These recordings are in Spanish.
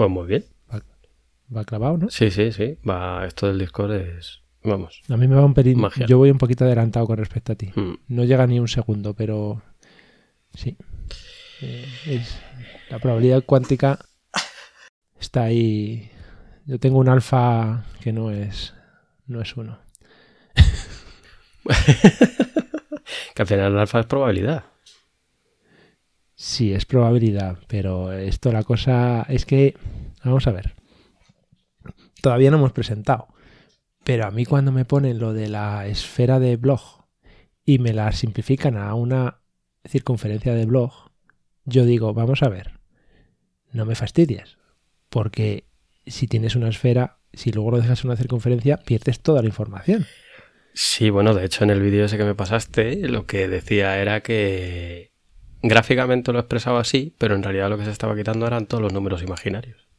Pues muy bien. Va clavado, ¿no? Sí, sí, sí. Va, esto del Discord es. Vamos. A mí me va un pelín. Magia. Yo voy un poquito adelantado con respecto a ti. Mm. No llega ni un segundo, pero sí. Eh, es- la probabilidad cuántica está ahí. Yo tengo un alfa que no es no es uno. Que al final el alfa es probabilidad. Sí, es probabilidad, pero esto la cosa es que vamos a ver. Todavía no hemos presentado, pero a mí cuando me ponen lo de la esfera de blog y me la simplifican a una circunferencia de blog, yo digo, vamos a ver, no me fastidies, porque si tienes una esfera, si luego lo dejas en una circunferencia, pierdes toda la información. Sí, bueno, de hecho en el vídeo ese que me pasaste, lo que decía era que gráficamente lo expresaba así, pero en realidad lo que se estaba quitando eran todos los números imaginarios.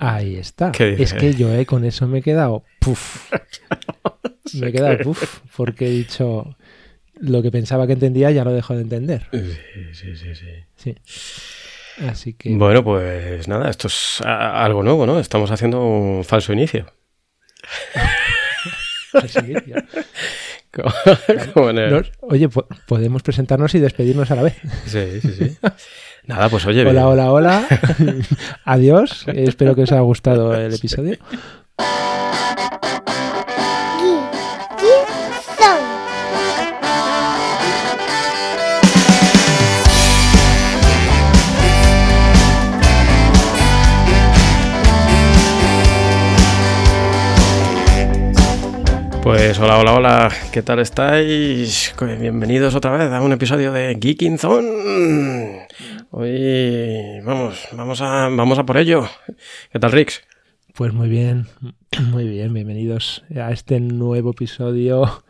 Ahí está. Es que yo eh, con eso me he quedado puf. me he quedado puf, porque he dicho lo que pensaba que entendía ya lo dejo de entender. Sí, sí, sí, sí. Sí. Así que Bueno, pues nada, esto es algo nuevo, ¿no? Estamos haciendo un falso inicio. como en el- Nos- oye, po- podemos presentarnos y despedirnos a la vez. Sí, sí, sí. Nada, pues oye. Hola, hola, hola. Adiós. Espero que os haya gustado el episodio. Pues hola, hola, hola. ¿Qué tal estáis? Bienvenidos otra vez a un episodio de Geeking Zone. Hoy vamos, vamos a, vamos a por ello. ¿Qué tal, Rix? Pues muy bien, muy bien. Bienvenidos a este nuevo episodio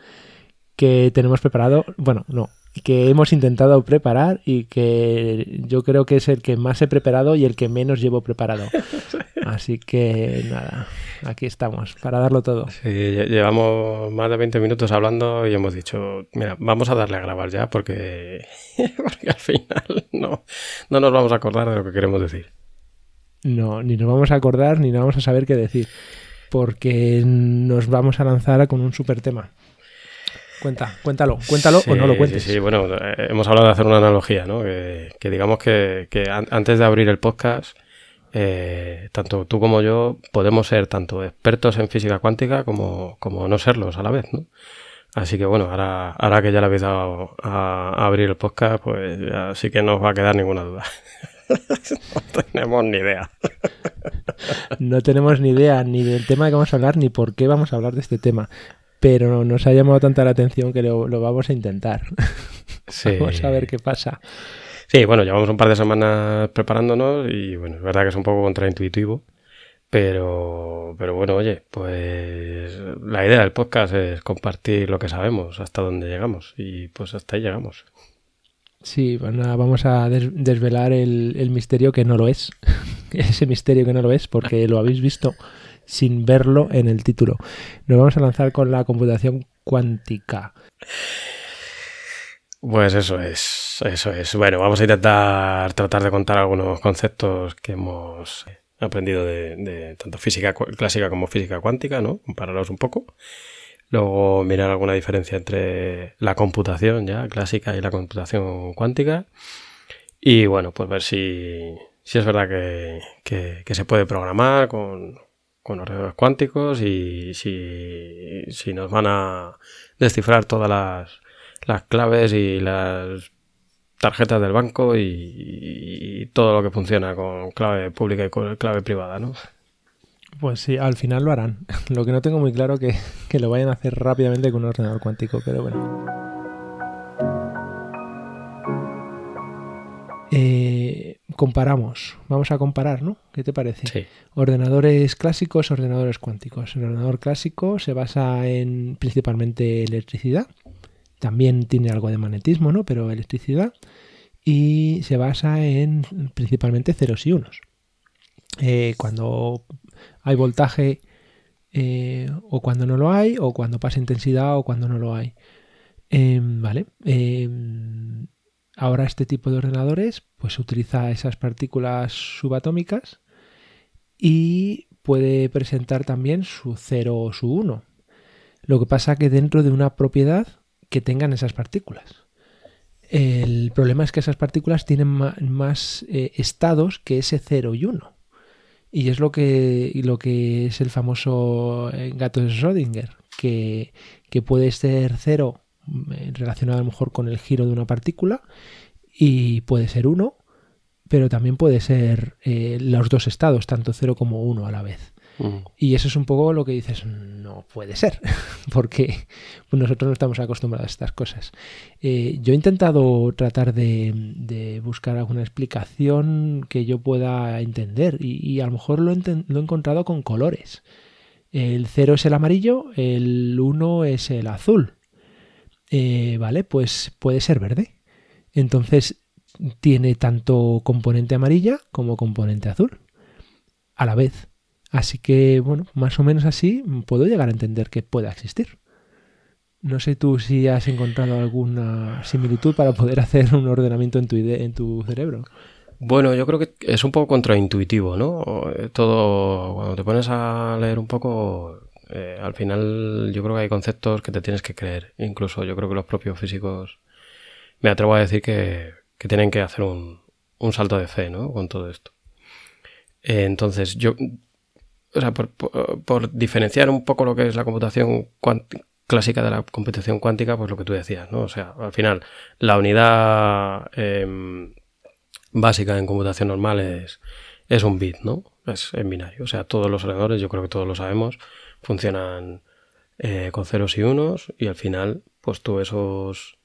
que tenemos preparado. Bueno, no, que hemos intentado preparar y que yo creo que es el que más he preparado y el que menos llevo preparado. Así que nada, aquí estamos para darlo todo. Sí, lle- llevamos más de 20 minutos hablando y hemos dicho, mira, vamos a darle a grabar ya porque, porque al final no, no nos vamos a acordar de lo que queremos decir. No, ni nos vamos a acordar ni nos vamos a saber qué decir. Porque nos vamos a lanzar con un super tema. Cuenta, cuéntalo, cuéntalo o no lo cuentes. Sí, sí, bueno, eh, hemos hablado de hacer una analogía, ¿no? Que, que digamos que, que an- antes de abrir el podcast, eh, tanto tú como yo podemos ser tanto expertos en física cuántica como, como no serlos a la vez, ¿no? Así que bueno, ahora, ahora que ya le habéis dado a, a abrir el podcast, pues ya sí que no os va a quedar ninguna duda. no tenemos ni idea. No tenemos ni idea ni del tema que vamos a hablar ni por qué vamos a hablar de este tema. Pero nos ha llamado tanta la atención que lo, lo vamos a intentar. Sí. Vamos a ver qué pasa. Sí, bueno, llevamos un par de semanas preparándonos y bueno, es verdad que es un poco contraintuitivo, pero, pero bueno, oye, pues la idea del podcast es compartir lo que sabemos, hasta dónde llegamos y pues hasta ahí llegamos. Sí, pues nada, vamos a des- desvelar el, el misterio que no lo es. Ese misterio que no lo es, porque lo habéis visto sin verlo en el título. Nos vamos a lanzar con la computación cuántica. Pues eso es, eso es. Bueno, vamos a intentar tratar de contar algunos conceptos que hemos aprendido de, de tanto física clásica como física cuántica, ¿no? Compararlos un poco. Luego mirar alguna diferencia entre la computación ya clásica y la computación cuántica. Y bueno, pues ver si, si es verdad que, que- que se puede programar con, con ordenadores cuánticos y si, si nos van a descifrar todas las, las claves y las tarjetas del banco y, y todo lo que funciona con clave pública y con clave privada, ¿no? Pues sí, al final lo harán. Lo que no tengo muy claro que, que lo vayan a hacer rápidamente con un ordenador cuántico, pero bueno. Eh, comparamos. Vamos a comparar, ¿no? ¿Qué te parece? Sí. Ordenadores clásicos, ordenadores cuánticos. El ordenador clásico se basa en principalmente electricidad. También tiene algo de magnetismo, ¿no? Pero electricidad. Y se basa en principalmente ceros y unos. Eh, cuando hay voltaje eh, o cuando no lo hay, o cuando pasa intensidad o cuando no lo hay. Eh, vale. Eh, ahora este tipo de ordenadores pues utiliza esas partículas subatómicas y puede presentar también su 0 o su 1. Lo que pasa que dentro de una propiedad que tengan esas partículas. El problema es que esas partículas tienen más eh, estados que ese 0 y 1. Y es lo que, lo que es el famoso eh, gato de Schrödinger, que, puede ser 0 mm, relacionado a lo mejor con el giro de una partícula y puede ser 1, pero también puede ser eh, los dos estados, tanto 0 como 1 a la vez. Y eso es un poco lo que dices, no puede ser, porque nosotros no estamos acostumbrados a estas cosas. Eh, yo he intentado tratar de, buscar alguna explicación que yo pueda entender y, a lo mejor lo, he encontrado con colores. El 0 es el amarillo, el 1 es el azul. Eh, vale, pues puede ser verde. Entonces tiene tanto componente amarilla como componente azul a la vez. Así que, bueno, más o menos así puedo llegar a entender que pueda existir. No sé tú si has encontrado alguna similitud para poder hacer un ordenamiento en tu, en tu cerebro. Bueno, yo creo que es un poco contraintuitivo, ¿no? Todo, cuando te pones a leer un poco, eh, al final yo creo que hay conceptos que te tienes que creer. Incluso yo creo que los propios físicos, me atrevo a decir que, tienen que hacer un, un, salto de fe, ¿no? Con todo esto. Eh, entonces, yo o sea, por, diferenciar un poco lo que es la computación clásica de la computación cuántica, pues lo que tú decías, ¿no? O sea, al final, la unidad em, básica en computación normal es, es un bit, ¿no? Es en binario. O sea, todos los ordenadores, yo creo que todos lo sabemos, funcionan eh, con ceros y unos y al final, pues tú esos,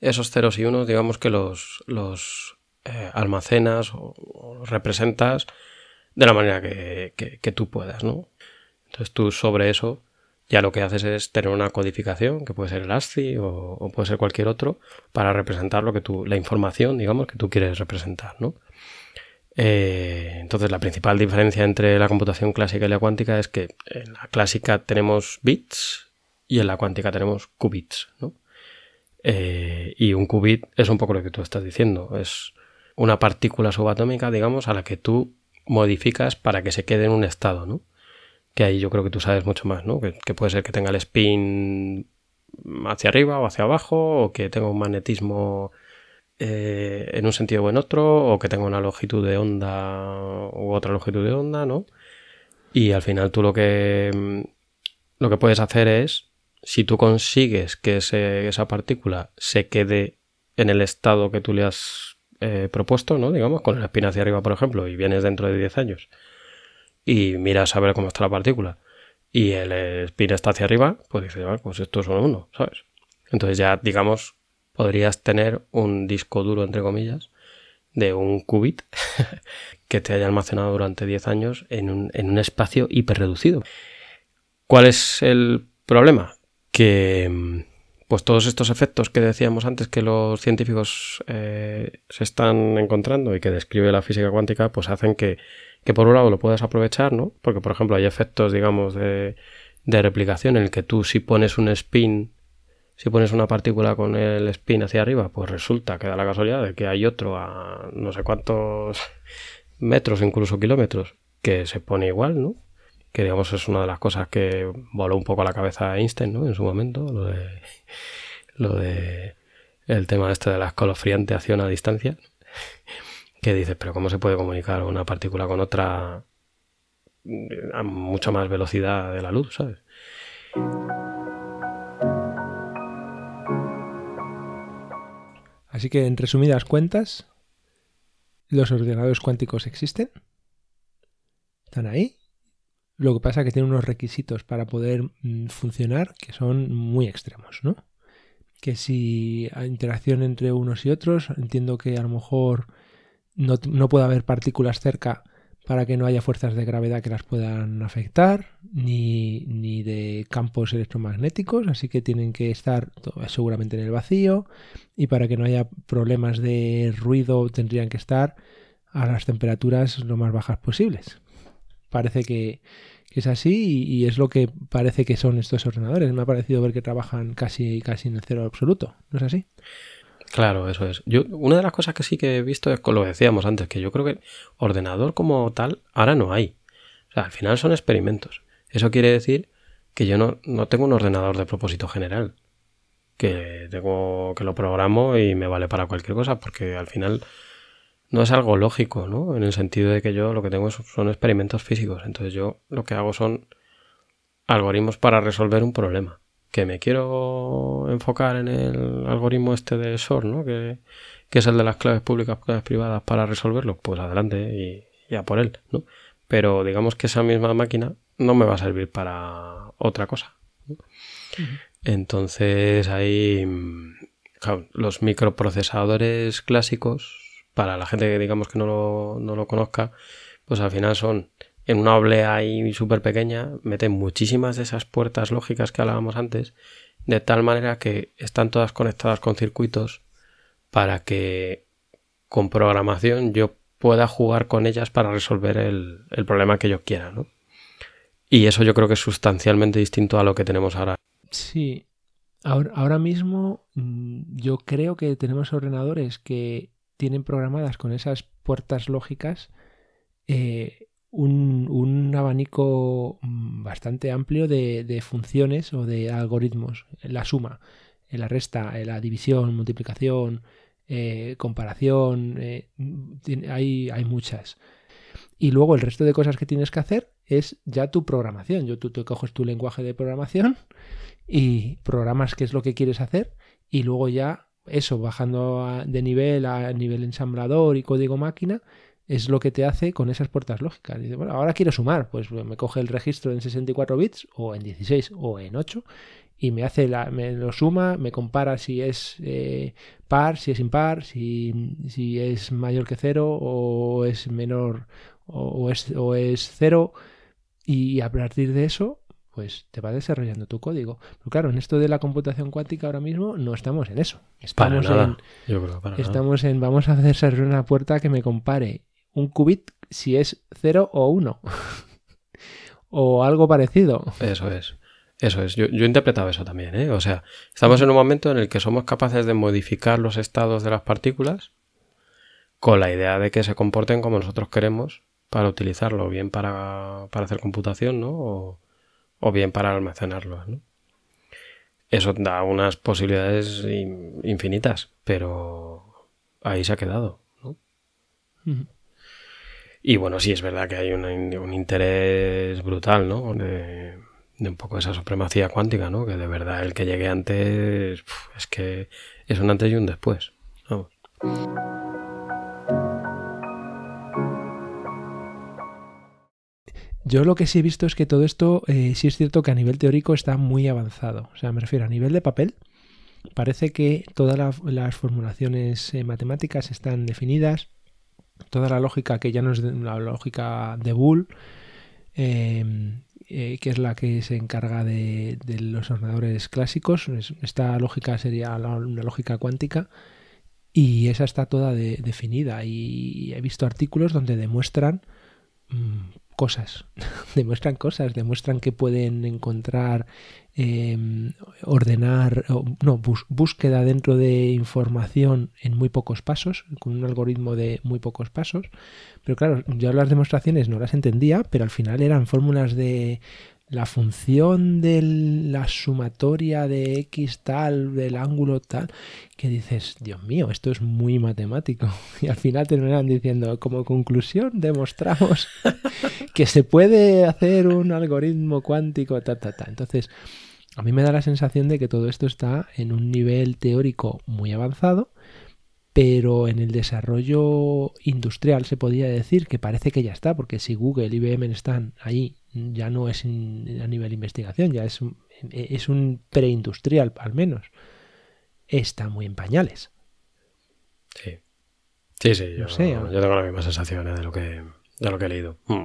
esos ceros y unos, digamos que los, los eh, almacenas o, o representas de la manera que, que, tú puedas, ¿no? Entonces tú sobre eso ya lo que haces es tener una codificación, que puede ser el ASCII o, puede ser cualquier otro, para representar lo que tú, la información, digamos, que tú quieres representar, ¿no? Eh, entonces la principal diferencia entre la computación clásica y la cuántica es que en la clásica tenemos bits y en la cuántica tenemos qubits, ¿no? Eh, y un qubit es un poco lo que tú estás diciendo, es una partícula subatómica, digamos, a la que tú modificas para que se quede en un estado, ¿no? Que ahí yo creo que tú sabes mucho más, ¿no? Que, puede ser que tenga el spin hacia arriba o hacia abajo, o que tenga un magnetismo eh, en un sentido o en otro, o que tenga una longitud de onda u otra longitud de onda, ¿no? Y al final tú lo que, lo que puedes hacer es, si tú consigues que esa partícula se quede en el estado que tú le has eh, propuesto, ¿no? Digamos, con el espina hacia arriba, por ejemplo, y vienes dentro de 10 años y miras a ver cómo está la partícula y el espina está hacia arriba, pues dices, pues esto es uno, ¿sabes? Entonces ya, digamos, podrías tener un disco duro, entre comillas, de un qubit que te haya almacenado durante 10 años en un, en un espacio hiperreducido. ¿Cuál es el problema? Que mm, pues todos estos efectos que decíamos antes que los científicos eh, se están encontrando y que describe la física cuántica, pues hacen que, por un lado lo puedas aprovechar, ¿no? Porque, por ejemplo, hay efectos, digamos, de, de replicación en el que tú si pones un spin, si pones una partícula con el spin hacia arriba, pues resulta que da la casualidad de que hay otro a no sé cuántos metros, incluso kilómetros, que se pone igual, ¿no? Que digamos es una de las cosas que voló un poco a la cabeza a Einstein ¿no? en su momento, lo de, de el tema este de la escalofrianteación a distancia, que dices, pero ¿cómo se puede comunicar una partícula con otra a mucha más velocidad de la luz, ¿sabes? Así que en resumidas cuentas, los ordenadores cuánticos existen, están ahí lo que pasa es que tiene unos requisitos para poder mm, funcionar que son muy extremos, ¿no? Que si hay interacción entre unos y otros, entiendo que a lo mejor no, puede haber partículas cerca para que no haya fuerzas de gravedad que las puedan afectar, ni, ni, de campos electromagnéticos, así que tienen que estar seguramente en el vacío, y para que no haya problemas de ruido tendrían que estar a las temperaturas lo más bajas posibles parece que, es así y, es lo que parece que son estos ordenadores. Me ha parecido ver que trabajan casi, casi en el cero absoluto, ¿no es así? Claro, eso es. Yo, una de las cosas que sí que he visto es lo decíamos antes, que yo creo que ordenador como tal ahora no hay. al final son experimentos. Eso quiere decir que yo no, no tengo un ordenador de propósito general. Que tengo que lo programo y me vale para cualquier cosa, porque al final no es algo lógico, ¿no? En el sentido de que yo lo que tengo son experimentos físicos. Entonces yo lo que hago son algoritmos para resolver un problema. Que me quiero enfocar en el algoritmo este de SOR, ¿no? Que, es el de las claves públicas, claves privadas para resolverlo. Pues adelante y, ya por él, ¿no? Pero digamos que esa misma máquina no me va a servir para otra cosa. Entonces hay los microprocesadores clásicos para la gente que digamos que no lo, no lo conozca, pues al final son en una oblea ahí súper pequeña, meten muchísimas de esas puertas lógicas que hablábamos antes, de tal manera que están todas conectadas con circuitos para que con programación yo pueda jugar con ellas para resolver el, el problema que yo quiera, ¿no? Y eso yo creo que es sustancialmente distinto a lo que tenemos ahora. Sí. Ahora, ahora mismo mm, yo creo que tenemos ordenadores que tienen programadas con esas puertas lógicas eh, un, abanico mm, bastante amplio de, funciones o de algoritmos. La suma, la resta, la división, multiplicación, eh, comparación, eh, hay, hay, muchas. Y luego el resto de cosas que tienes que hacer es ya tu programación. Yo, tú te coges tu lenguaje de programación y programas qué es lo que quieres hacer y luego ya eso, bajando de nivel a nivel ensamblador y código máquina, es lo que te hace con esas puertas lógicas. Dice, bueno, ahora quiero sumar, pues me coge el registro en 64 bits o en 16 o en 8 y me hace la, me lo suma, me compara si es eh, par, si es impar, si, si es mayor que cero o es menor o, es, o es cero y a partir de eso pues te va desarrollando tu código. Pero claro, en esto de la computación cuántica ahora mismo no estamos en eso. Estamos en estamos en vamos a hacer una puerta que me compare un qubit si es 0 o 1 o algo parecido. Eso es. Eso es, yo, yo he interpretado eso también, ¿eh? O sea, estamos en un momento en el que somos capaces de modificar los estados de las partículas con la idea de que se comporten como nosotros queremos para utilizarlo, bien para, para hacer computación, ¿no? O, o bien para almacenarlo. Eso da unas posibilidades infinitas, pero ahí se ha quedado. Y bueno, sí es verdad que hay un, interés brutal, ¿no? De, un poco esa supremacía cuántica, ¿no? Que de verdad el que llegue antes es que es un antes y un después. Yo lo que sí he visto es que todo esto eh, sí es cierto que a nivel teórico está muy avanzado. O sea, me refiero a nivel de papel. Parece que todas las formulaciones eh, matemáticas están definidas. Toda la lógica que ya no es la lógica de Boole, em, eh, que es la que se encarga de, los ordenadores clásicos. Esta lógica sería una lógica cuántica. Y esa está toda definida. Y he visto artículos donde demuestran mm, cosas, demuestran cosas, demuestran que pueden encontrar, em, ordenar, no, búsqueda dentro de información en muy pocos pasos, con un algoritmo de muy pocos pasos. Pero claro, yo las demostraciones no las entendía, pero al final eran fórmulas de la función de la sumatoria de x tal, del ángulo tal, que dices, Dios mío, esto es muy matemático. Y al final terminan diciendo, como conclusión, demostramos que se puede hacer un algoritmo cuántico, ta, ta, ta. Entonces, a mí me da la sensación de que todo esto está en un nivel teórico muy avanzado, pero en el desarrollo industrial se podría decir que parece que ya está, porque si Google y IBM están ahí ya no es a nivel investigación, ya es un, es un preindustrial al menos. Está muy en pañales. Sí. Sí, sí, yo, yo tengo la misma sensación de, lo que, de lo que he leído. Mm.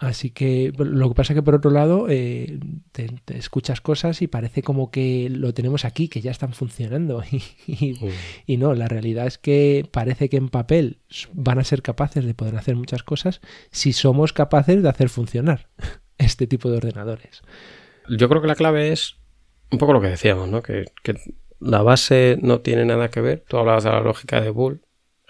Así que lo que pasa es que por otro lado eh, te, escuchas cosas y parece como que lo tenemos aquí, que ya están funcionando. Y, y, no, la realidad es que parece que en papel van a ser capaces de poder hacer muchas cosas si somos capaces de hacer funcionar este tipo de ordenadores. Yo creo que la clave es un poco lo que decíamos, ¿no? Que, la base no tiene nada que ver. Tú hablabas de la lógica de Bull.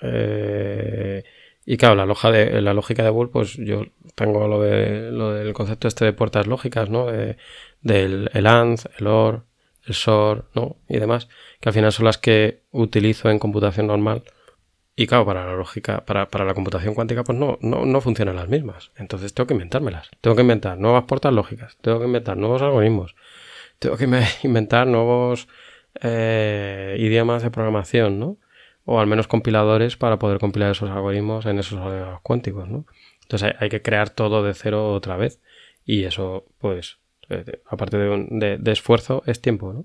Eh, Y claro, la, loja de, la lógica de Bull, pues yo tengo lo, de, lo del concepto este de puertas lógicas, ¿no? del el AND, el OR, el SOR, ¿no? Y demás, que al final son las que utilizo en computación normal. Y claro, para la lógica, para, para la computación cuántica, pues no, no, no, funcionan las mismas. Entonces tengo que inventármelas. Tengo que inventar nuevas puertas lógicas. Tengo que inventar nuevos algoritmos. Tengo que inventar nuevos eh, idiomas de programación, ¿no? O al menos compiladores para poder compilar esos algoritmos en esos ordenadores cuánticos, ¿no? Entonces hay, que crear todo de cero otra vez. Y eso, pues, eh, aparte de, de esfuerzo, es tiempo, ¿no?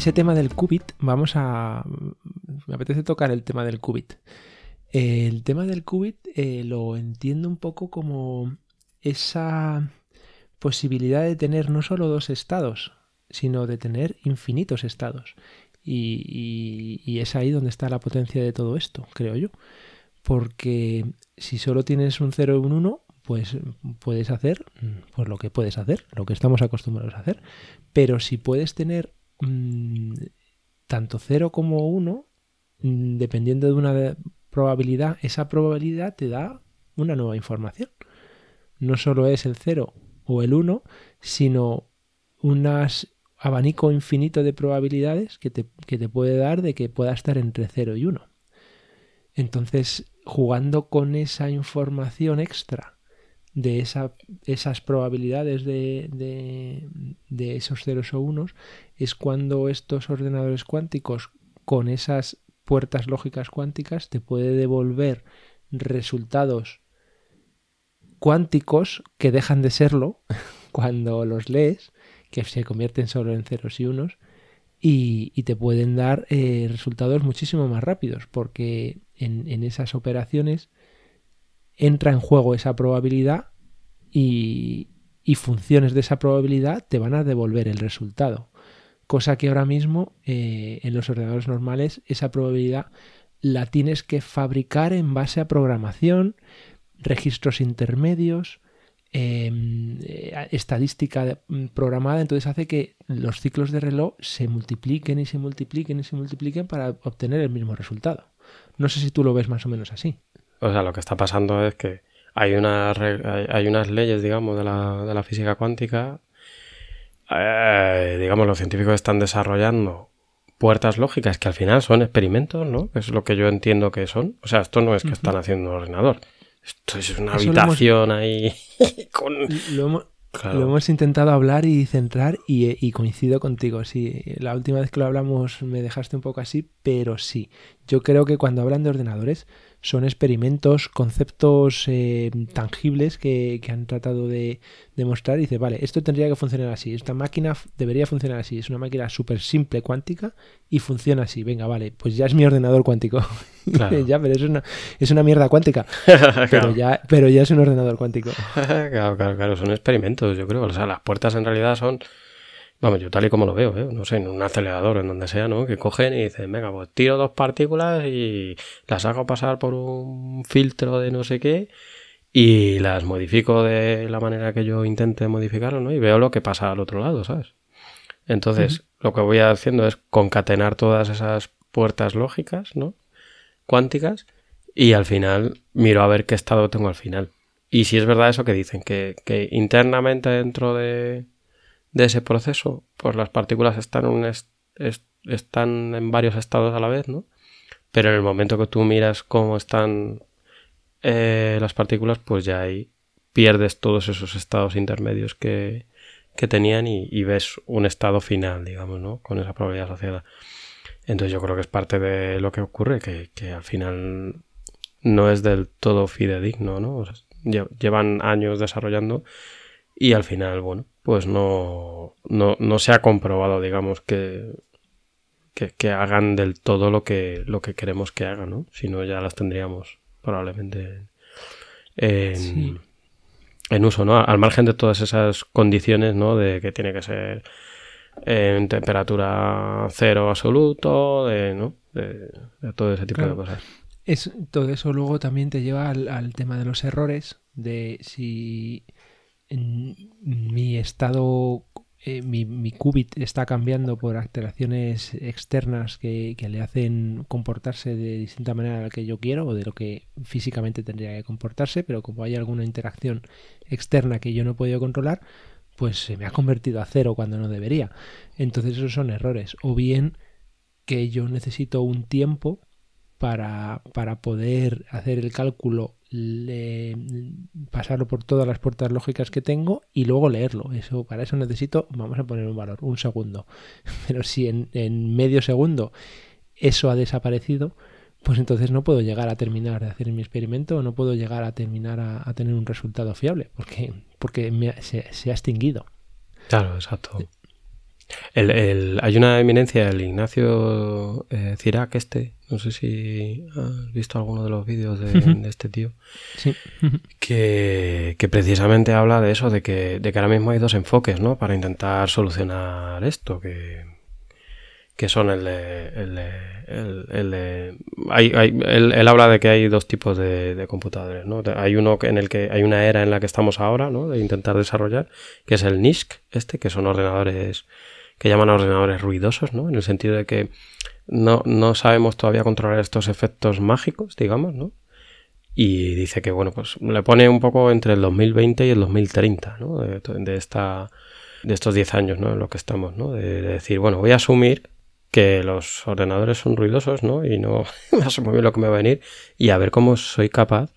Ese tema del qubit, vamos a... Me apetece tocar el tema del qubit. El tema del qubit eh, lo entiendo un poco como esa posibilidad de tener no solo dos estados, sino de tener infinitos estados. Y, es ahí donde está la potencia de todo esto, creo yo. Porque si solo tienes un 0 y un 1, pues puedes hacer pues lo que puedes hacer, lo que estamos acostumbrados a hacer. Pero si puedes tener mm, tanto 0 como 1, mm, dependiendo de una probabilidad, esa probabilidad te da una nueva información. No solo es el 0 o el 1, sino un abanico infinito de probabilidades que te, que te puede dar de que pueda estar entre 0 y 1. Entonces, jugando con esa información extra de esa, esas probabilidades de, de, esos ceros o unos es cuando estos ordenadores cuánticos con esas puertas lógicas cuánticas te puede devolver resultados cuánticos que dejan de serlo cuando los lees, que se convierten solo en ceros y unos, y, te pueden dar eh, resultados muchísimo más rápidos, porque en, en esas operaciones entra en juego esa probabilidad y, funciones de esa probabilidad te van a devolver el resultado. Cosa que ahora mismo eh, en los ordenadores normales esa probabilidad la tienes que fabricar en base a programación, registros intermedios, em, eh, estadística mm, programada, entonces hace que los ciclos de reloj se multipliquen y se multipliquen y se multipliquen para obtener el mismo resultado. No sé si tú lo ves más o menos así. O sea, lo que está pasando es que hay, una, hay unas leyes, digamos, de la, de la física cuántica. Eh, digamos, los científicos están desarrollando puertas lógicas que al final son experimentos, ¿no? Es lo que yo entiendo que son. O sea, esto no es que están haciendo un ordenador. Esto es una habitación ahí con... Lo hemos intentado hablar y centrar y, coincido contigo. Sí, la última vez que lo hablamos me dejaste un poco así, pero sí. Yo creo que cuando hablan de ordenadores son experimentos, conceptos eh, tangibles que, han tratado de demostrar y dice, vale, esto tendría que funcionar así, esta máquina debería funcionar así, es una máquina súper simple cuántica y funciona así, venga, vale, pues ya es mi ordenador cuántico. ya, pero es una, es una mierda cuántica, pero, ya, pero ya es un ordenador cuántico. claro, claro, claro, son experimentos, yo creo, o sea, las puertas en realidad son Vamos, yo tal y como lo veo, ¿eh? no sé, en un acelerador, en donde sea, ¿no? Que cogen y dicen, venga, pues tiro dos partículas y las hago pasar por un filtro de no sé qué y las modifico de la manera que yo intente modificarlo, ¿no? Y veo lo que pasa al otro lado, ¿sabes? Entonces, lo que voy haciendo es concatenar todas esas puertas lógicas, ¿no? Cuánticas y al final miro a ver qué estado tengo al final. Y si es verdad eso que dicen, que, que internamente dentro de de ese proceso, pues las partículas están, un en varios estados a la vez, ¿no? Pero en el momento que tú miras cómo están eh, las partículas, pues ya ahí pierdes todos esos estados intermedios que, que tenían y, ves un estado final, digamos, ¿no? Con esa probabilidad asociada. Entonces yo creo que es parte de lo que ocurre, que, que al final no es del todo fidedigno, ¿no? llevan años desarrollando y al final, bueno, pues no, no, se ha comprobado, digamos, que, que, hagan del todo lo que, lo que queremos que hagan, ¿no? Si no, ya las tendríamos probablemente en, en uso, ¿no? Al margen de todas esas condiciones, ¿no? De que tiene que ser en temperatura cero absoluto, de, ¿no? de, todo ese tipo Claro. de cosas. Es, todo eso luego también te lleva al, al tema de los errores, de si mi estado, eh, mi, qubit está cambiando por alteraciones externas que, le hacen comportarse de distinta manera a la que yo quiero o de lo que físicamente tendría que comportarse, pero como hay alguna interacción externa que yo no he podido controlar, pues se me ha convertido a cero cuando no debería. Entonces esos son errores. O bien que yo necesito un tiempo para, para poder hacer el cálculo, pasarlo por todas las puertas lógicas que tengo y luego leerlo. Eso, para eso necesito, vamos a poner un valor, un segundo. Pero si en, medio segundo eso ha desaparecido, pues entonces no puedo llegar a terminar de hacer mi experimento o no puedo llegar a terminar a, tener un resultado fiable porque, porque me se, se ha extinguido. Claro, exacto. El, el- hay una eminencia, el Ignacio eh, Cirac, este, no sé si has visto alguno de los vídeos de, de este tío, Sí. que, que precisamente habla de eso, de que, de que ahora mismo hay dos enfoques, ¿no? Para intentar solucionar esto, que, que son el de... El de- el- el de- hay- hay- él, él habla de que hay dos tipos de, de computadores, ¿no? Hay uno en el que hay una era en la que estamos ahora, ¿no? De intentar desarrollar, que es el NISC, este, que son ordenadores que llaman ordenadores ruidosos, ¿no? En el sentido de que no, no sabemos todavía controlar estos efectos mágicos, digamos, ¿no? Y dice que, bueno, pues le pone un poco entre el 2020 y el 2030, ¿no? De, esta, de estos 10 años, ¿no? En lo que estamos, ¿no? De, de decir, bueno, voy a asumir que los ordenadores son ruidosos, ¿no? Y no sé muy bien lo que me va a venir y a ver cómo soy capaz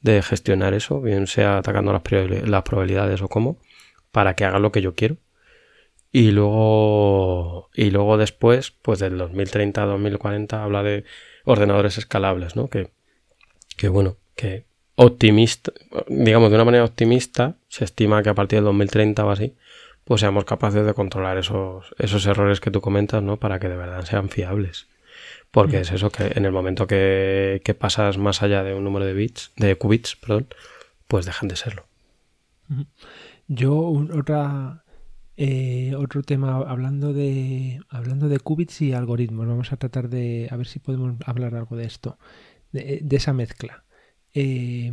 de gestionar eso, bien sea atacando las, las probabilidades o cómo, para que haga lo que yo quiero. Y luego, y luego después, pues del 2030 a 2040 habla de ordenadores escalables, ¿no? Que, que bueno, que optimista, digamos de una manera optimista, se estima que a partir del 2030 o así, pues seamos capaces de controlar esos, esos errores que tú comentas, ¿no? Para que de verdad sean fiables. Porque es eso que en el momento que, que pasas más allá de un número de bits, de qubits, perdón, pues dejan de serlo. Yo, otra, eh, otro tema, hablando de, hablando de qubits y algoritmos, vamos a tratar de, a ver si podemos hablar algo de esto, de, esa mezcla. Eh,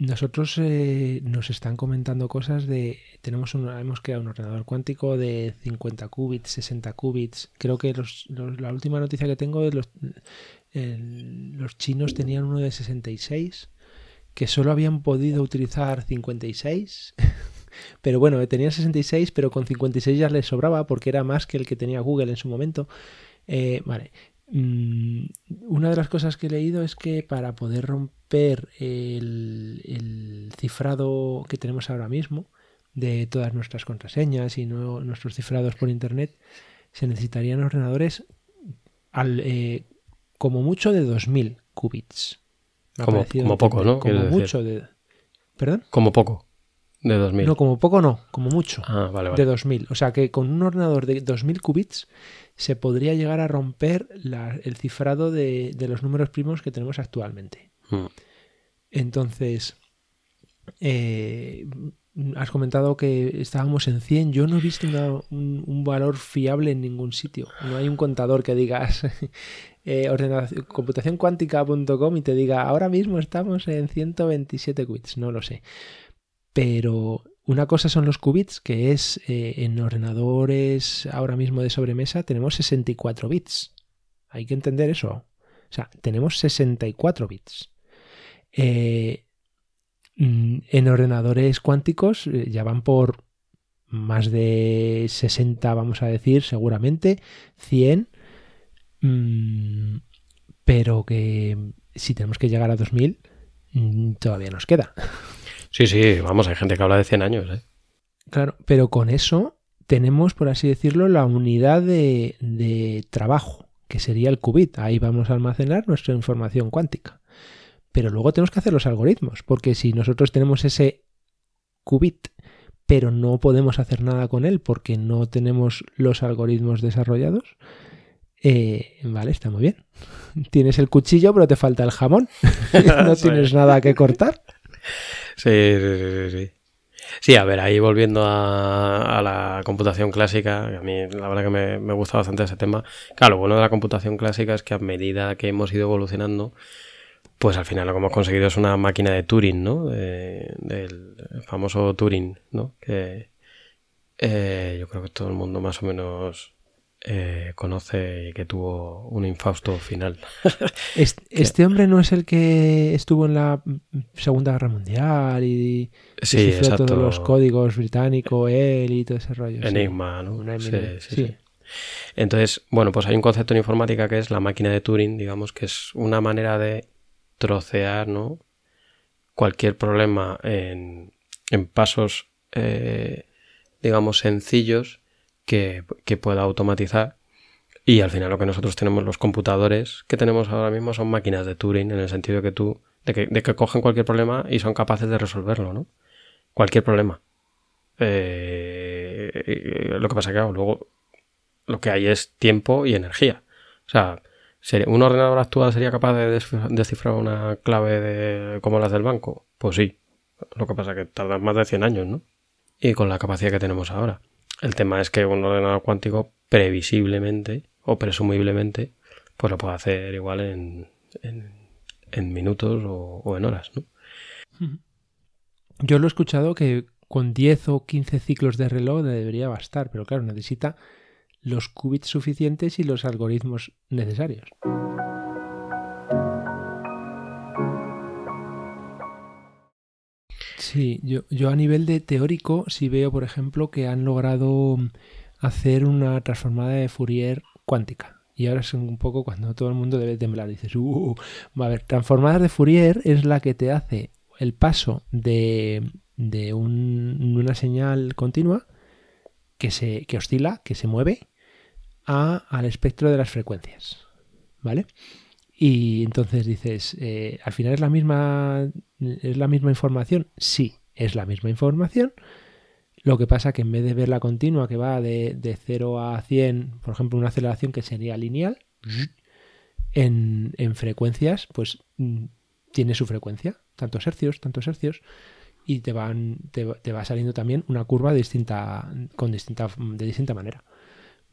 nosotros eh, nos están comentando cosas de, tenemos un, hemos creado un ordenador cuántico de 50 qubits, 60 qubits, creo que los, la última noticia que tengo es los, los chinos tenían uno de 66 que solo habían podido utilizar 56 pero bueno, tenía 66, pero con 56 ya les sobraba porque era más que el que tenía Google en su momento. Eh, vale. Mm, una de las cosas que he leído es que para poder romper el, el cifrado que tenemos ahora mismo de todas nuestras contraseñas y no- nuestros cifrados por internet, se necesitarían ordenadores al, eh, como mucho de 2000 qubits. Como- poco, ¿no? Como decir. mucho de... ¿Perdón? Como poco, de 2000. No, como poco no, como mucho. ah, vale, De vale. 2000. O sea que con un ordenador de 2000 qubits se podría llegar a romper la- el cifrado de, de los números primos que tenemos actualmente. Mm. Entonces, eh, has comentado que estábamos en 100. Yo no he visto una- un, un valor fiable en ningún sitio. No hay un contador que digas eh, computacioncuántica.com y te diga ahora mismo estamos en 127 qubits. No lo sé. Pero una cosa son los qubits, que es eh, en ordenadores ahora mismo de sobremesa tenemos 64 bits. Hay que entender eso. O sea, tenemos 64 bits. Eh, mm, en ordenadores cuánticos eh, ya van por más de 60, vamos a decir, seguramente, 100, mm, pero que si tenemos que llegar a 2000, mm, todavía nos queda. Sí, sí, vamos, hay gente que habla de 100 años, ¿eh? Claro, pero con eso tenemos, por así decirlo, la unidad de, de trabajo, que sería el qubit. Ahí vamos a almacenar nuestra información cuántica. Pero luego tenemos que hacer los algoritmos, porque si nosotros tenemos ese qubit, pero no podemos hacer nada con él porque no tenemos los algoritmos desarrollados, eh, vale, está muy bien. Tienes el cuchillo, pero te falta el jamón. no tienes nada que cortar. Sí, sí, sí, sí, sí. A ver, ahí volviendo a, la computación clásica, a mí la verdad que me, me, gusta bastante ese tema. Claro, lo bueno de la computación clásica es que a medida que hemos ido evolucionando, pues al final lo que hemos conseguido es una máquina de Turing, ¿no? del famoso Turing, ¿no? Que eh, yo creo que todo el mundo más o menos eh, conoce y que tuvo un infausto final. Este, hombre no es el que estuvo en la Segunda Guerra Mundial y sí, todos los códigos británicos, él y todo ese rollo. Enigma, ¿no? sí, sí, Entonces, bueno, pues hay un concepto en informática que es la máquina de Turing, digamos, que es una manera de trocear, ¿no? Cualquier problema en, en pasos, eh, digamos, sencillos que, pueda automatizar. Y al final lo que nosotros tenemos, los computadores que tenemos ahora mismo son máquinas de Turing, en el sentido que tú, de que, cogen cualquier problema y son capaces de resolverlo, ¿no? Cualquier problema. Eh, lo que pasa que luego lo que hay es tiempo y energía. O sea, ¿un ordenador actual sería capaz de descifrar una clave de, como las del banco? Pues sí. Lo que pasa que tardan más de 100 años, ¿no? Y con la capacidad que tenemos ahora. El tema es que un ordenador cuántico previsiblemente o presumiblemente pues lo puede hacer igual en, en, minutos o, en horas, ¿no? Yo lo he escuchado que con 10 o 15 ciclos de reloj debería bastar, pero claro, necesita los qubits suficientes y los algoritmos necesarios. Sí, yo, yo a nivel de teórico sí veo, por ejemplo, que han logrado hacer una transformada de Fourier cuántica. Y ahora es un poco cuando todo el mundo debe temblar. Dices, uh, a ver, transformadas de Fourier es la que te hace el paso de, de una señal continua que, se, que oscila, que se mueve, a, al espectro de las frecuencias. ¿Vale? Y entonces dices, eh, ¿al final es la misma es la misma información? Sí, es la misma información. Lo que pasa que en vez de ver la continua que va de, de 0 a 100, por ejemplo, una aceleración que sería lineal, en, en frecuencias, pues mm, tiene su frecuencia, tantos hercios, tantos hercios, y te, van, te, te va saliendo también una curva distinta, con distinta, de distinta manera.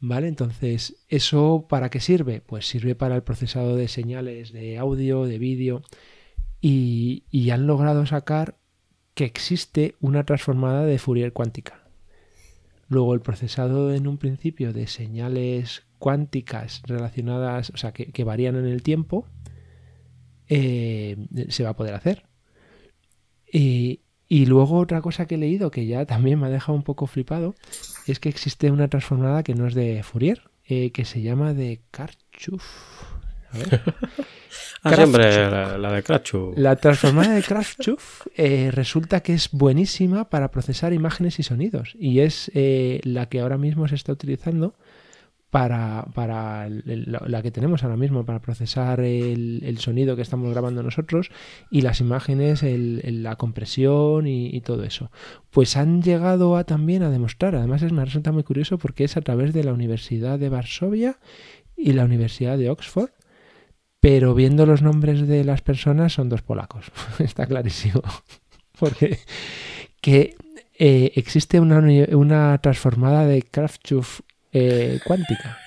¿Vale? Entonces, ¿eso para qué sirve? Pues sirve para el procesado de señales de audio, de vídeo, y, han logrado sacar que existe una transformada de Fourier cuántica. Luego, el procesado en un principio de señales cuánticas relacionadas, o sea, que, varían en el tiempo, eh, se va a poder hacer. Y, y luego otra cosa que he leído que ya también me ha dejado un poco flipado es que existe una transformada que no es de Fourier, eh, que se llama de Karchuf. A ver. ah, siempre la, de Karchuf. La transformada de Karchuf eh, resulta que es buenísima para procesar imágenes y sonidos y es eh, la que ahora mismo se está utilizando para, para la que tenemos ahora mismo, para procesar el, sonido que estamos grabando nosotros y las imágenes, la compresión y, todo eso. Pues han llegado a también a demostrar, además es, me resulta muy curioso porque es a través de la Universidad de Varsovia y la Universidad de Oxford, pero viendo los nombres de las personas son dos polacos, está clarísimo. porque que eh, existe una, una transformada de Kraftschuf eh, cuántica.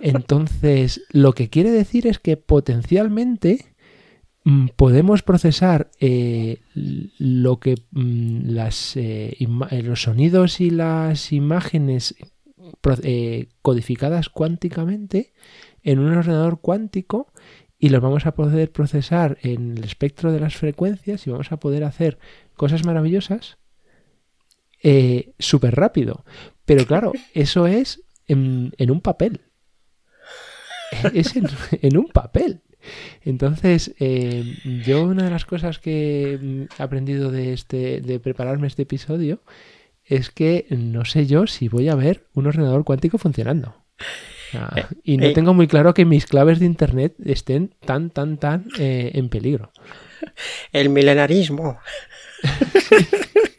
Entonces, lo que quiere decir es que potencialmente mm, podemos procesar eh, lo que mm, las, eh, los sonidos y las imágenes codificadas cuánticamente en un ordenador cuántico y los vamos a poder procesar en el espectro de las frecuencias y vamos a poder hacer cosas maravillosas súper rápido. Pero claro, eso es en, un papel. es en, un papel. Entonces, eh, yo una de las cosas que he aprendido de, este, de prepararme este episodio es que no sé yo si voy a ver un ordenador cuántico funcionando. Eh, y no eh. tengo muy claro que mis claves de internet estén tan, tan, tan en peligro. El milenarismo.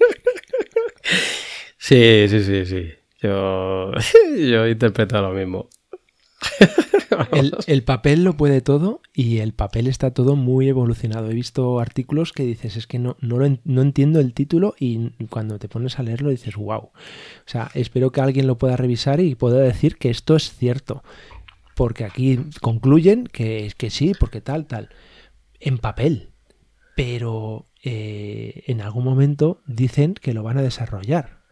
sí, sí, sí, sí. Yo, yo interpreto lo mismo. el, papel lo puede todo y el papel está todo muy evolucionado. He visto artículos que dices, es que no, no, no entiendo el título y cuando te pones a leerlo dices, wow. O sea, espero que alguien lo pueda revisar y pueda decir que esto es cierto. Porque aquí concluyen que, que sí, porque tal, tal. En papel. Pero eh, en algún momento dicen que lo van a desarrollar.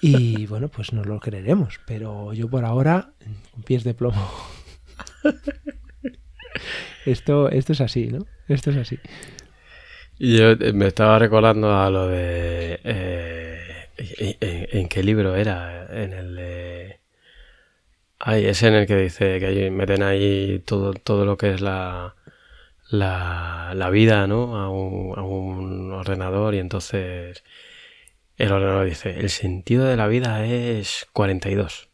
Y bueno, pues nos lo creeremos, pero yo por ahora, con pies de plomo. esto, esto es así, ¿no? Esto es así. Yo eh, me estaba recordando a lo de... Eh, en, qué libro era? En el de... Ay, es en el que dice que meten ahí todo, todo lo que es la, la, la vida, ¿no? A un, a un ordenador y entonces el ordenador dice, el sentido de la vida es 42.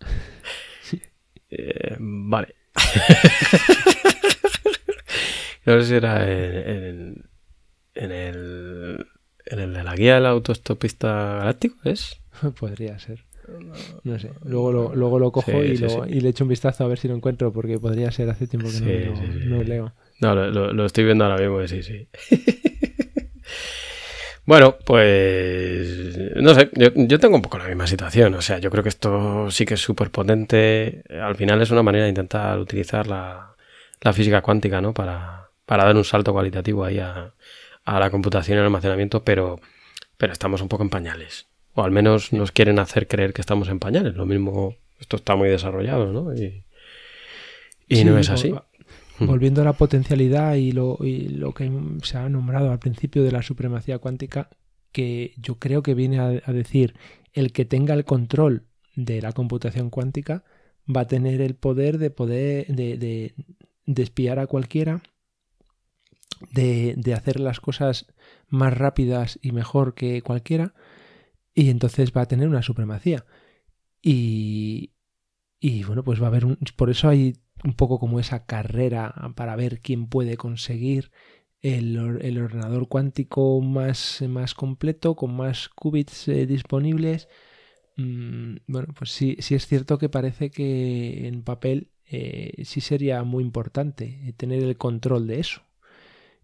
Eh, vale. no sé si era en, en, el, en el de la guía del autoestopista galáctico, ¿es? Podría ser. No sé. Luego lo, luego lo cojo y, le echo un vistazo a ver si lo encuentro, porque podría ser hace tiempo que no, lo, leo. No, lo, lo, estoy viendo ahora mismo, sí, sí. Bueno, pues no sé, yo, tengo un poco la misma situación. O sea, yo creo que esto sí que es súper potente. Al final es una manera de intentar utilizar la, física cuántica, ¿no? Para, para, dar un salto cualitativo ahí a, la computación y el almacenamiento, pero, pero estamos un poco en pañales. O al menos nos quieren hacer creer que estamos en pañales. Lo mismo, esto está muy desarrollado, ¿no? Y, no es así. Volviendo a la potencialidad y lo, lo, que se ha nombrado al principio de la supremacía cuántica, que yo creo que viene a, decir el que tenga el control de la computación cuántica va a tener el poder de poder de, de, espiar a cualquiera, de, de, hacer las cosas más rápidas y mejor que cualquiera, y entonces va a tener una supremacía. Y, y bueno, pues va a haber un. Por eso hay un poco como esa carrera para ver quién puede conseguir el, ordenador cuántico más, más, completo, con más qubits eh, disponibles. Mm, bueno, pues sí, sí es cierto que parece que en papel eh, sí sería muy importante eh, tener el control de eso.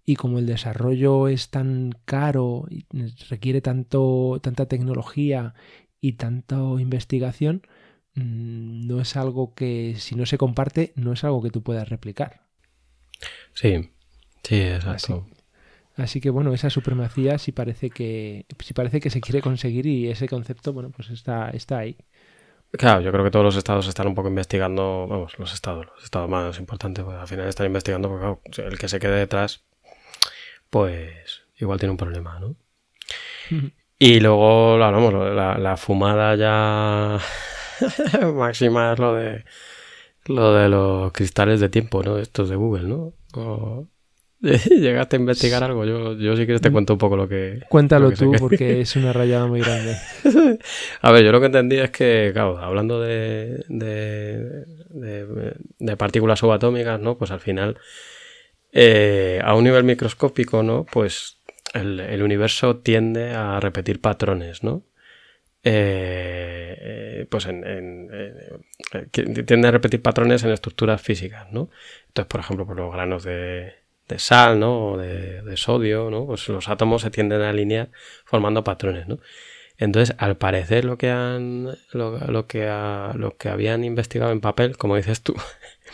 Y como el desarrollo es tan caro, y requiere tanto, tanta tecnología y tanta investigación, no es algo que, si no se comparte, no es algo que tú puedas replicar. Sí, sí, exacto. Así, que bueno, esa supremacía sí parece que sí parece que se quiere conseguir y ese concepto, bueno, pues está, está ahí. Claro, yo creo que todos los estados están un poco investigando, vamos, los estados, los estados más importantes, pues al final están investigando porque el que se quede detrás, pues igual tiene un problema, ¿no? y luego, la, la fumada ya Máxima es lo de lo de los cristales de tiempo, ¿no? Estos de Google, ¿no? llegaste a investigar algo. Yo, yo si quieres te cuento un poco lo que. Cuéntalo tú, porque es una rayada muy grande. a ver, yo lo que entendí es que, claro, hablando de, de, partículas subatómicas, ¿no? Pues al final, eh, a un nivel microscópico, ¿no? Pues el, el universo tiende a repetir patrones, ¿no? Eh, eh, pues en, eh, tiende a repetir patrones en estructuras físicas, ¿no? Entonces, por ejemplo, por los granos de, sal, ¿no? O de, sodio, ¿no? Pues los átomos se tienden a alinear formando patrones, ¿no? Entonces, al parecer, lo que han, lo, que, lo que habían investigado en papel, como dices tú,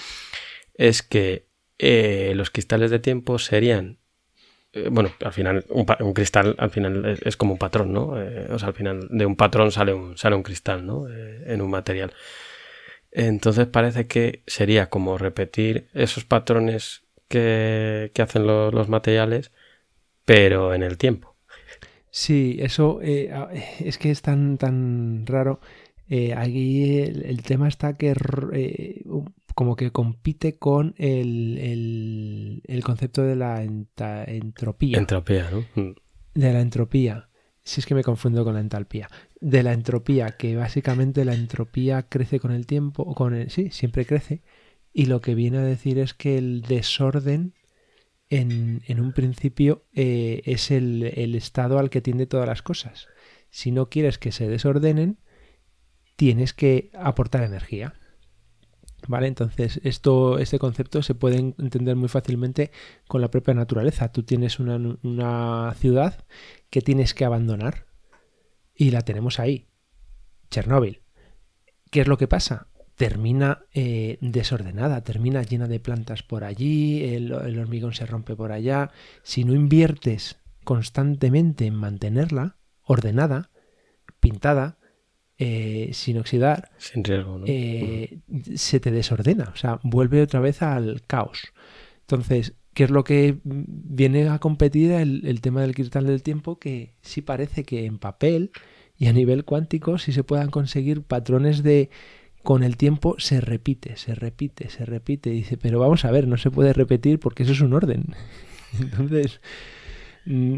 es que los cristales de tiempo serían eh, bueno, al final un, cristal al final es, como un patrón, ¿no? Eh, o sea, al final de un patrón sale un, sale un cristal, ¿no? Eh, en un material. Entonces parece que sería como repetir esos patrones que, hacen los materiales, pero en el tiempo. Sí, eso es que es tan, tan raro. aquí el, tema está que como que compite con el, el, concepto de la entropía. Entropía, ¿no? Mm. De la entropía. Si es que me confundo con la entalpía. De la entropía, que básicamente la entropía crece con el tiempo, o con el, sí, siempre crece. Y lo que viene a decir es que el desorden, en, en un principio, eh, es el, el estado al que tiende todas las cosas. Si no quieres que se desordenen, tienes que aportar energía. ¿Vale? Entonces, esto, este concepto se puede entender muy fácilmente con la propia naturaleza. Tú tienes una, una ciudad que tienes que abandonar y la tenemos ahí. Chernóbil. ¿Qué es lo que pasa? Termina eh, desordenada, termina llena de plantas por allí, el, el hormigón se rompe por allá. Si no inviertes constantemente en mantenerla ordenada, pintada, eh, sin oxidar, Sin riesgo, ¿no? eh, se te desordena, o sea, vuelve otra vez al caos. Entonces, ¿qué es lo que viene a competir el, el tema del cristal del tiempo? Que sí parece que en papel y a nivel cuántico sí se puedan conseguir patrones de con el tiempo se repite, se repite, se repite. Dice, pero vamos a ver, no se puede repetir porque eso es un orden. Entonces,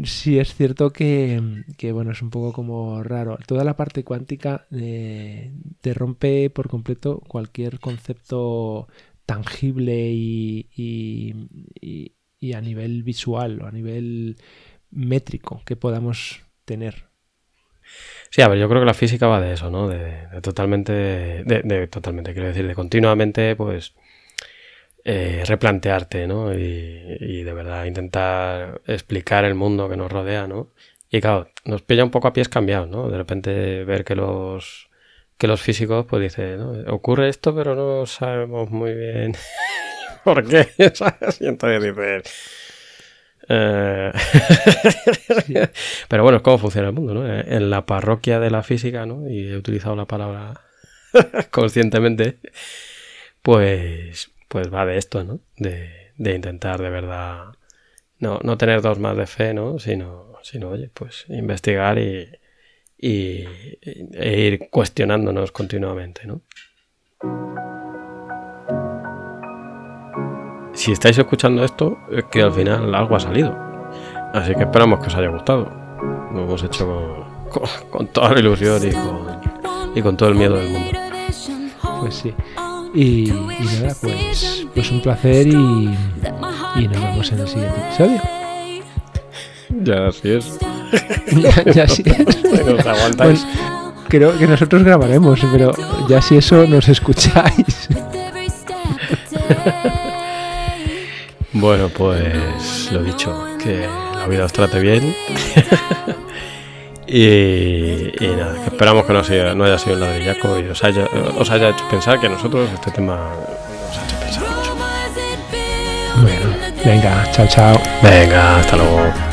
sí es cierto que, que, bueno, es un poco como raro. Toda la parte cuántica eh, te rompe por completo cualquier concepto tangible y, y, a nivel visual o a nivel métrico que podamos tener. Sí, a ver, yo creo que la física va de eso, ¿no? De, totalmente, de, totalmente, quiero decir, de continuamente, pues, eh, replantearte, ¿no? Y, y, de verdad intentar explicar el mundo que nos rodea, ¿no? Y claro, nos pilla un poco a pies cambiados, ¿no? De repente ver que los que los físicos, pues dice, ¿no? Ocurre esto, pero no sabemos muy bien por qué, ¿sabes? Y entonces dices... Eh... Pero bueno, es cómo funciona el mundo, ¿no? En la parroquia de la física, ¿no? Y he utilizado la palabra conscientemente, pues, pues va de esto, ¿no? De, de, intentar de verdad no, no tener dos más de fe, ¿no? Sino, sino oye, pues investigar y, y e ir cuestionándonos continuamente, ¿no? Si estáis escuchando esto, es que al final algo ha salido. Así que esperamos que os haya gustado. Lo hemos hecho con, con, con toda la ilusión y con, y con, todo el miedo del mundo. Pues sí. Y, y nada, pues, pues un placer y, y nos vemos en el siguiente episodio. Ya así es. ya, ya así es. Bueno, aguantáis. Bueno, creo que nosotros grabaremos, pero ya si eso nos escucháis. Bueno, pues lo dicho, que la vida os trate bien. Y, y, nada, que esperamos que no, sea, no haya sido un ladrillaco y os haya, os haya hecho pensar que a nosotros este tema nos ha hecho pensar mucho. Bueno, venga, chao, chao. Venga, hasta luego.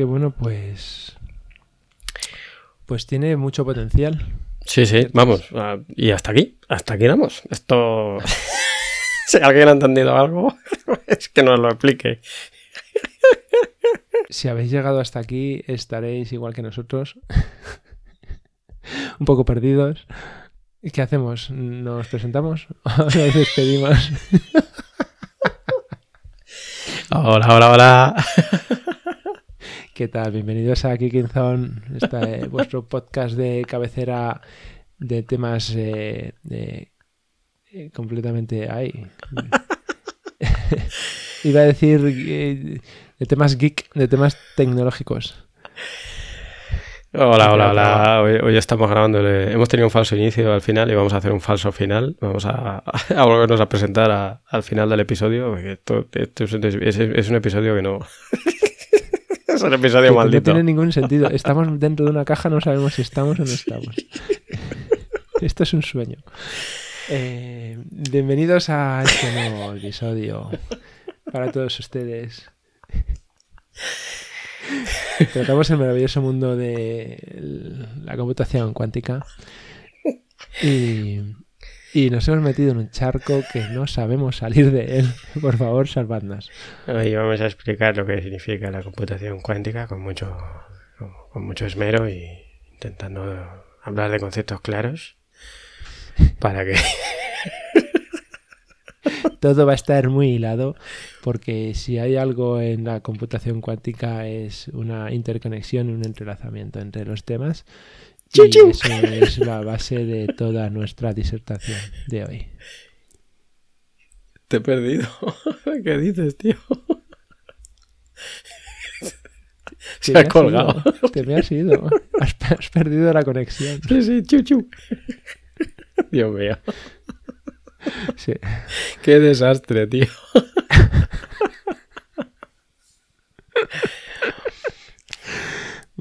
Que bueno, pues. Pues tiene mucho potencial. Sí, sí, vamos. ah, y hasta aquí, hasta aquí vamos. Esto. si alguien ha entendido algo, es que nos lo explique. Si habéis llegado hasta aquí, estaréis igual que nosotros. Un poco perdidos. ¿Y ¿Qué hacemos? ¿Nos presentamos? ¿O nos despedimos? Hola, hola, hola. ¿Qué tal? Bienvenidos a Kicking Zone, este, vuestro podcast de cabecera de temas eh, de- eh, completamente ahí. Iba a decir eh, de temas geek, de temas tecnológicos. Hola, hola, hola. Hoy, hoy estamos grabando. hemos tenido un falso inicio al final y vamos a hacer un falso final. Vamos a, a volvernos a presentar a- al final del episodio. Porque esto, esto es, un- es- es un episodio que no. es un episodio Que no maldito. tiene ningún sentido. Estamos dentro de una caja, no sabemos si estamos o no estamos. Esto es un sueño. Eh, bienvenidos a este nuevo episodio para todos ustedes. Tratamos el maravilloso mundo de la computación cuántica y, y nos hemos metido en un charco que no sabemos salir de él. Por favor, salvadnos. Hoy vamos a explicar lo que significa la computación cuántica con mucho, con, mucho esmero y intentando hablar de conceptos claros para que todo va a estar muy hilado porque si hay algo en la computación cuántica es una interconexión, un entrelazamiento entre los temas y eso es la base de toda nuestra disertación de hoy. te he perdido. ¿Qué dices, tío? Te Se ha colgado. ido, te me has ido. Has, has perdido la conexión. Sí, sí, chu, chu. Dios mío. Sí. Qué desastre, tío.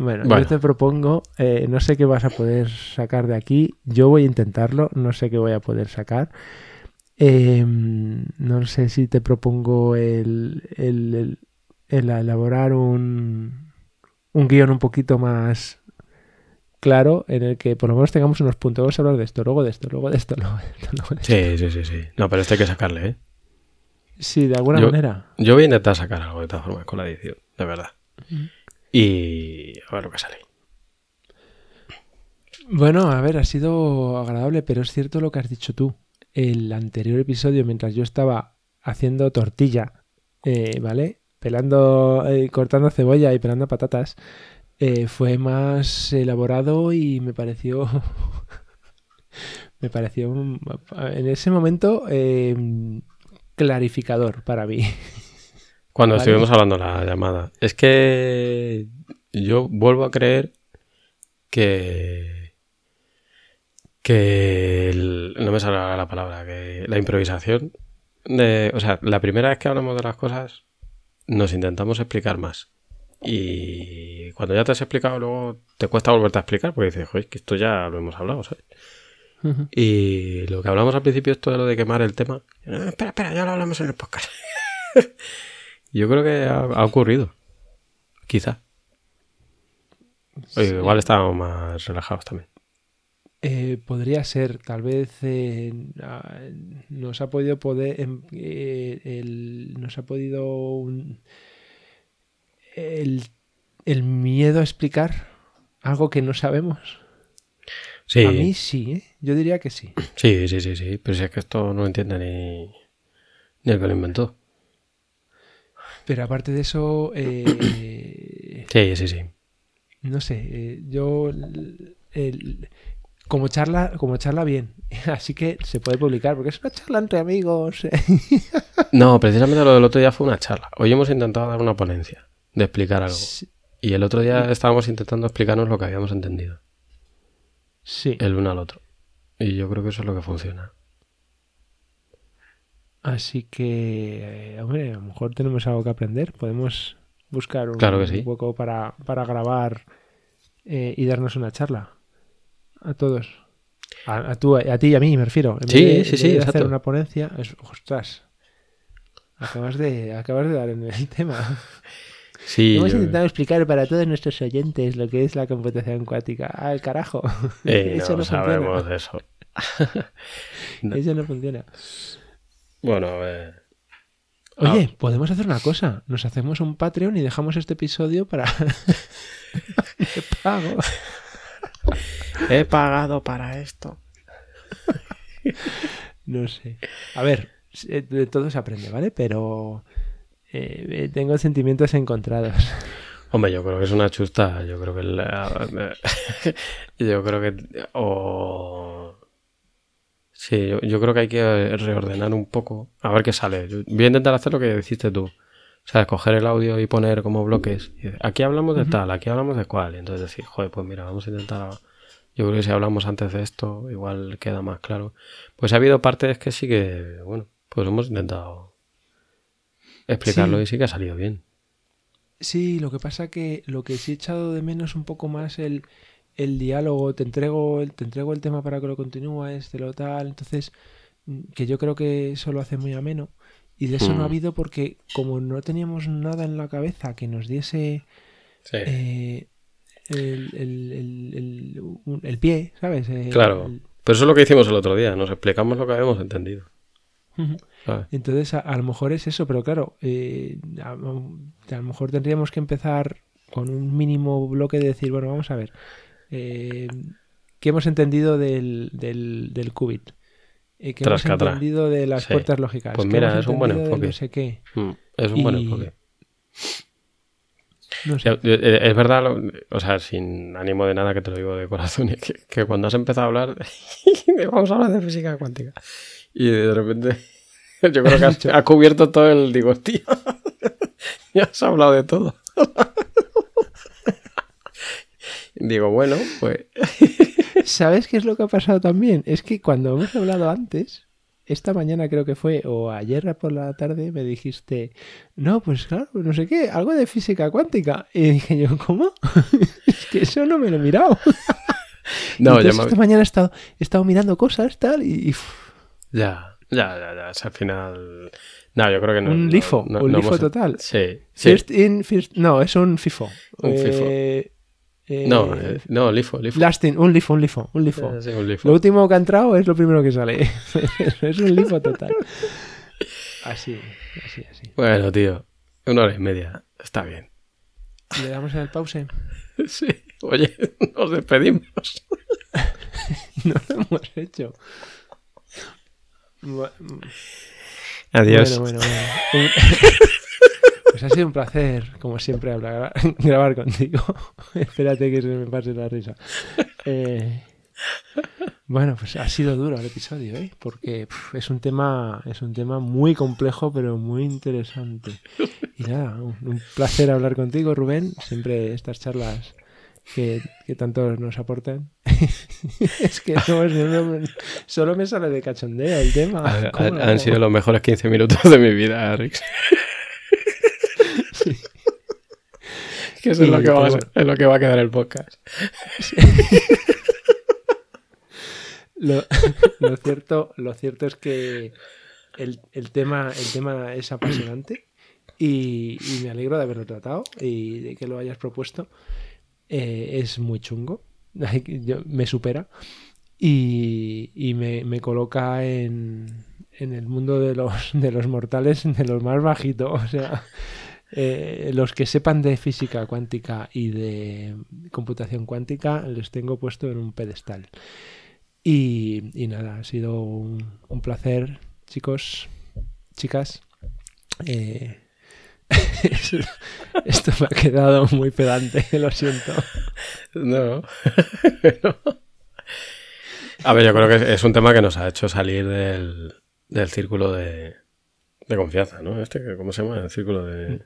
Bueno, Bueno. yo te propongo, eh, no sé qué vas a poder sacar de aquí, yo voy a intentarlo, no sé qué voy a poder sacar. Eh, no sé si te propongo el, el- el- el elaborar un, un guion un poquito más claro en el que por lo menos tengamos unos puntos. Vamos a hablar de esto, luego de esto, luego de esto, luego de esto. luego de esto. Sí, sí, sí, sí. No, pero esto hay que sacarle, ¿eh? Sí, de alguna Yo- manera. Yo voy a intentar sacar algo de todas formas con la edición, de verdad. Y a ver lo que sale. Bueno, a ver, ha sido agradable, pero es cierto lo que has dicho tú. El anterior episodio, mientras yo estaba haciendo tortilla, eh, ¿vale? Pelando, eh, cortando cebolla y pelando patatas, eh, fue más elaborado y me pareció. me pareció en ese momento clarificador para mí. Cuando Vale. estuvimos hablando de la llamada. Es que yo vuelvo a creer que. que. el- no me sale la palabra. Que la improvisación. De, o sea, la primera vez que hablamos de las cosas, nos intentamos explicar más. Y cuando ya te has explicado, luego te cuesta volverte a explicar porque dices, joder, que esto ya lo hemos hablado, ¿sabes? Y lo que hablamos al principio, esto de lo de quemar el tema. "Ah, espera, espera, ya lo hablamos en el podcast. Yo creo que ha, ha ocurrido. Quizá. Oye, Sí. Igual estábamos más relajados también. Eh, podría ser, tal vez eh, nos ha podido poder, em, eh, el- nos ha podido un- el, el miedo a explicar algo que no sabemos. Sí, A mí sí, ¿eh? yo diría que sí. sí, sí, sí, sí. Pero si es que esto no lo entiende ni, ni el que lo inventó. Pero aparte de eso, eh, Sí, sí, sí. no sé, eh, yo el- el- como charla, como charla bien, así que se puede publicar porque es una charla entre amigos. No, precisamente lo del otro día fue una charla. Hoy hemos intentado dar una ponencia de explicar algo. Sí, Y el otro día estábamos intentando explicarnos lo que habíamos entendido. sí. El uno al otro. Y yo creo que eso es lo que funciona. Así que, eh, hombre, a lo mejor tenemos algo que aprender. Podemos buscar un Claro hueco para, para grabar eh, y darnos una charla. A todos. A, a tú, a ti y a mí, me refiero. En Sí, vez de- sí, en sí, vez de exacto. hacer una ponencia. es- ostras. Acabas de, acabas de dar en el tema. Sí, Hemos yo- intentado explicar para todos nuestros oyentes lo que es la computación cuántica. ¡Al carajo! eh, eso no, no sabemos funciona. eso. no. Eso no funciona. Bueno, a ver. Oye, podemos hacer una cosa. Nos hacemos un Patreon y dejamos este episodio para... de pago. He pagado para esto. No sé. A ver, eh, de todo se aprende, ¿vale? Pero eh, eh, tengo sentimientos encontrados. Hombre, yo creo que es una chusta. Yo creo que. la- yo creo que. O. Sí, yo, yo creo que hay que reordenar un poco. A ver qué sale. Yo voy a intentar hacer lo que dijiste tú. O sea, coger el audio y poner como bloques. Aquí hablamos de tal, aquí hablamos de cuál. Y entonces decir, joder, pues mira, vamos a intentar. Yo creo que si hablamos antes de esto, igual queda más claro. Pues ha habido partes que sí que, bueno, pues hemos intentado explicarlo Sí. y sí que ha salido bien. Sí, lo que pasa que lo que sí he echado de menos un poco más el, el diálogo, te entrego el, te entrego el tema para que lo continúes, te lo tal, entonces mm, que yo creo que eso lo hace muy ameno y de eso no ha Mm. habido porque como no teníamos nada en la cabeza que nos diese Sí. eh, el, el, el, el- pie, ¿sabes? Claro. Pero eso es lo que hicimos el otro día, nos explicamos lo que habíamos entendido. Entonces, a, a lo mejor es eso, pero claro, eh, a, a lo mejor tendríamos que empezar con un mínimo bloque de decir, bueno, vamos a ver, eh, ¿qué hemos entendido del, del, del qubit? Eh, ¿Qué hemos entendido de las Sí. puertas lógicas? Pues ¿Qué mira, es un buen enfoque. No sé qué. Mm, Es un buen enfoque. No sé. Ya, eh, Es verdad, o sea, sin ánimo de nada que te lo digo de corazón, que, que cuando has empezado a hablar, vamos a hablar de física cuántica. Y de repente, yo creo que has, has cubierto todo el. Digo, tío, ya has hablado de todo. Digo, bueno, pues. ¿Sabes qué es lo que ha pasado también? Es que cuando hemos hablado antes, esta mañana creo que fue, o ayer por la tarde, me dijiste, no, pues claro, no sé qué, algo de física cuántica. Y dije yo, ¿cómo? es que eso no me lo he mirado. No, ya Entonces, me- esta mañana he estado, he estado mirando cosas, tal, y, Ya, ya, ya, ya. o sea, al final. No, yo creo que no. un no- lifo, no- un no lifo total. Sí, sí. First in, first... No, es un FIFO. Un FIFO. Eh, eh, No, eh, no, lifo, lifo. last in, un lifo, un lifo, un lifo. Sí, un lifo. Lo último que ha entrado es lo primero que sale. es un lifo total. Así, así, así. Bueno, tío, una hora y media. Está bien. ¿Le damos en el pause? Sí. Oye, nos despedimos. No lo hemos hecho. Adiós. Bueno, bueno, bueno. Pues ha sido un placer, como siempre, hablar, grabar contigo. Espérate que se me pase la risa. Eh, bueno, pues ha sido duro el episodio, ¿eh? Porque es un tema, es un tema muy complejo, pero muy interesante. Y nada, un, un placer hablar contigo, Rubén. Siempre estas charlas que, que tanto nos aportan. es que no, no- solo me sale de cachondeo el tema. Han, sido los mejores 15 minutos de mi vida, Rix. que eso es, lo que va a, pero ser- es lo que va a quedar el podcast. Lo, lo cierto, lo cierto es que el, el tema, el tema es apasionante y, y me alegro de haberlo tratado y de que lo hayas propuesto. Eh, es muy chungo, me supera y, y me, me coloca en, en el mundo de los, de los mortales de los más bajitos. O sea, eh, los que sepan de física cuántica y de computación cuántica les tengo puesto en un pedestal. Y, y nada, ha sido un, un placer, chicos, chicas. Eh, esto me ha quedado muy pedante, lo siento. No. A ver, yo creo que es un tema que nos ha hecho salir del, del círculo de, de confianza, ¿no? Este, ¿cómo se llama? El círculo de,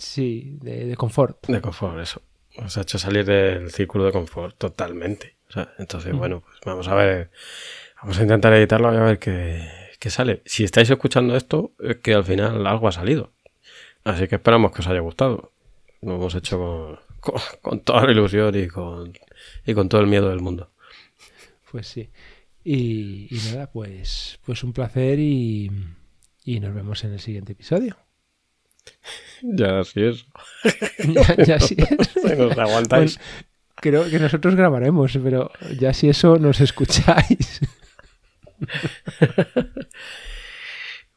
Sí, de, de confort. de confort, eso. Nos ha hecho salir del círculo de confort totalmente. O sea, entonces, bueno, pues vamos a ver. Vamos a intentar editarlo y a ver qué, qué sale. Si estáis escuchando esto, es que al final algo ha salido. Así que esperamos que os haya gustado. Lo hemos hecho con, con, con toda la ilusión y con, y con todo el miedo del mundo. Pues sí. Y, y nada, pues, pues un placer y, y nos vemos en el siguiente episodio. Ya sí es. ya, ya sí es. Si nos aguantáis. Creo que nosotros grabaremos, pero ya si eso nos escucháis.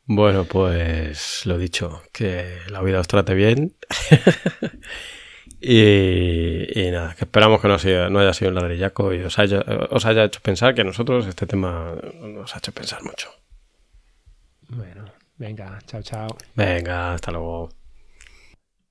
Bueno, pues lo dicho, que la vida os trate bien. y, y nada, que esperamos que no, sea- no haya sido un ladrillaco y os haya, os haya hecho pensar que a nosotros este tema nos ha hecho pensar mucho. Bueno, venga, chao, chao. Venga, hasta luego.